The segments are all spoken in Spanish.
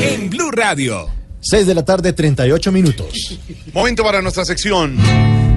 En Blue Radio. 6 de la tarde, 38 minutos. Momento para nuestra sección.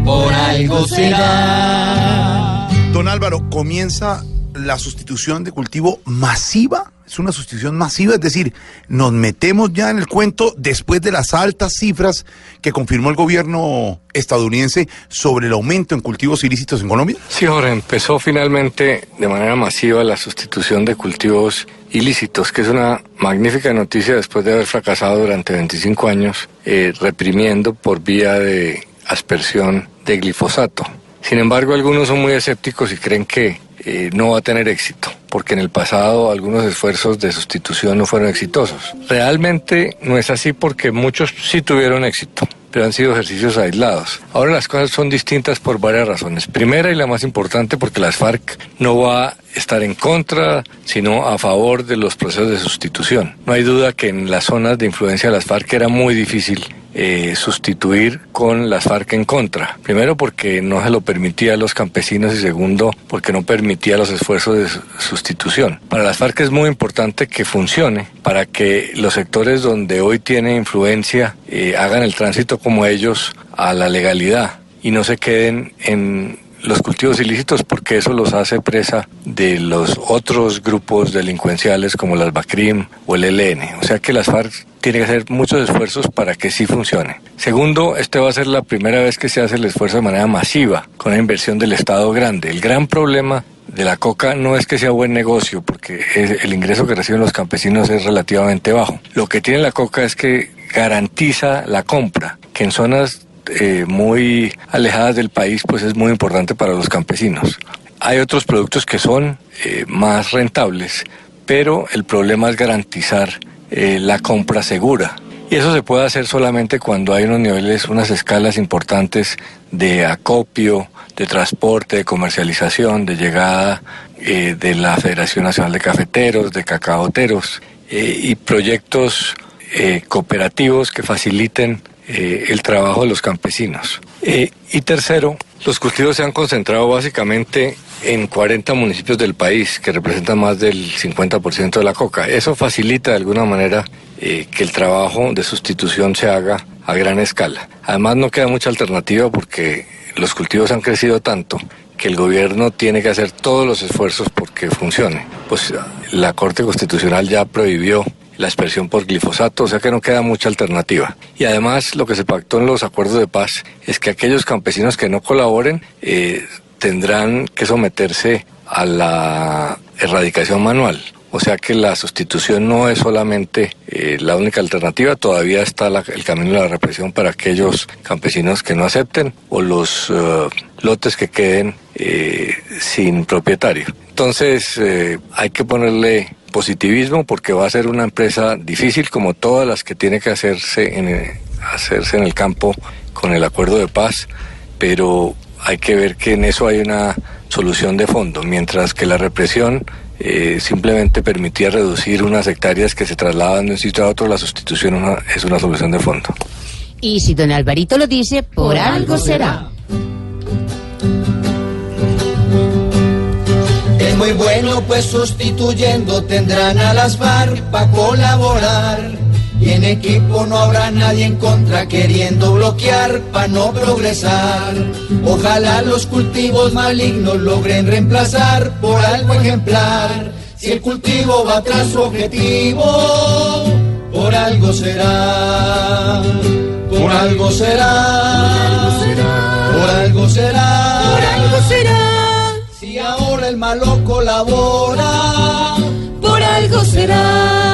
Por algo será. Don Álvaro, comienza la sustitución de cultivo masiva. Es una sustitución masiva, es decir, nos metemos ya en el cuento después de las altas cifras que confirmó el gobierno estadounidense sobre el aumento en cultivos ilícitos en Colombia. Sí, ahora empezó finalmente de manera masiva la sustitución de cultivos ilícitos, que es una magnífica noticia después de haber fracasado durante 25 años eh, reprimiendo por vía de aspersión de glifosato. Sin embargo, algunos son muy escépticos y creen que eh, no va a tener éxito, porque en el pasado algunos esfuerzos de sustitución no fueron exitosos. Realmente no es así porque muchos sí tuvieron éxito, pero han sido ejercicios aislados. Ahora las cosas son distintas por varias razones. Primera y la más importante porque las FARC no va a estar en contra, sino a favor de los procesos de sustitución. No hay duda que en las zonas de influencia de las FARC era muy difícil eh, sustituir con las FARC en contra. Primero porque no se lo permitía a los campesinos y segundo porque no permitía los esfuerzos de sustitución. Para las FARC es muy importante que funcione para que los sectores donde hoy tiene influencia eh, hagan el tránsito como ellos a la legalidad y no se queden en los cultivos ilícitos porque eso los hace presa de los otros grupos delincuenciales como las BACRIM o el ELN. O sea que las FARC tienen que hacer muchos esfuerzos para que sí funcione. Segundo, este va a ser la primera vez que se hace el esfuerzo de manera masiva, con una inversión del Estado grande. El gran problema de la coca no es que sea buen negocio, porque el ingreso que reciben los campesinos es relativamente bajo. Lo que tiene la coca es que garantiza la compra, que en zonas eh, muy alejadas del país, pues es muy importante para los campesinos. Hay otros productos que son eh, más rentables, pero el problema es garantizar eh, la compra segura. Y eso se puede hacer solamente cuando hay unos niveles, unas escalas importantes de acopio, de transporte, de comercialización, de llegada de la Federación Nacional de Cafeteros, de cacaoteros y proyectos cooperativos que faciliten eh, el trabajo de los campesinos. Eh, y tercero, los cultivos se han concentrado básicamente en 40 municipios del país, que representan más del 50% de la coca. Eso facilita de alguna manera eh, que el trabajo de sustitución se haga a gran escala. Además no queda mucha alternativa porque los cultivos han crecido tanto que el gobierno tiene que hacer todos los esfuerzos porque funcione. Pues la Corte Constitucional ya prohibió la expresión por glifosato, o sea que no queda mucha alternativa. Y además lo que se pactó en los acuerdos de paz es que aquellos campesinos que no colaboren eh, tendrán que someterse a la erradicación manual. O sea que la sustitución no es solamente eh, la única alternativa, todavía está el camino de la represión para aquellos campesinos que no acepten o los eh, lotes que queden sin propietario. Entonces hay que ponerle positivismo porque va a ser una empresa difícil como todas las que tiene que hacerse en, hacerse en el campo con el acuerdo de paz, pero hay que ver que en eso hay una solución de fondo, mientras que la represión eh, simplemente permitía reducir unas hectáreas que se trasladan de un sitio a otro, la sustitución es una solución de fondo. Y si don Alvarito lo dice, por, algo será. Muy bueno, pues sustituyendo tendrán a las FARC para colaborar. Y en equipo no habrá nadie en contra queriendo bloquear para no progresar. Ojalá los cultivos malignos logren reemplazar por algo ejemplar. Si el cultivo va tras su objetivo, por algo será. Por algo será. Por algo será. Por algo será ahora el malo colabora, por algo será.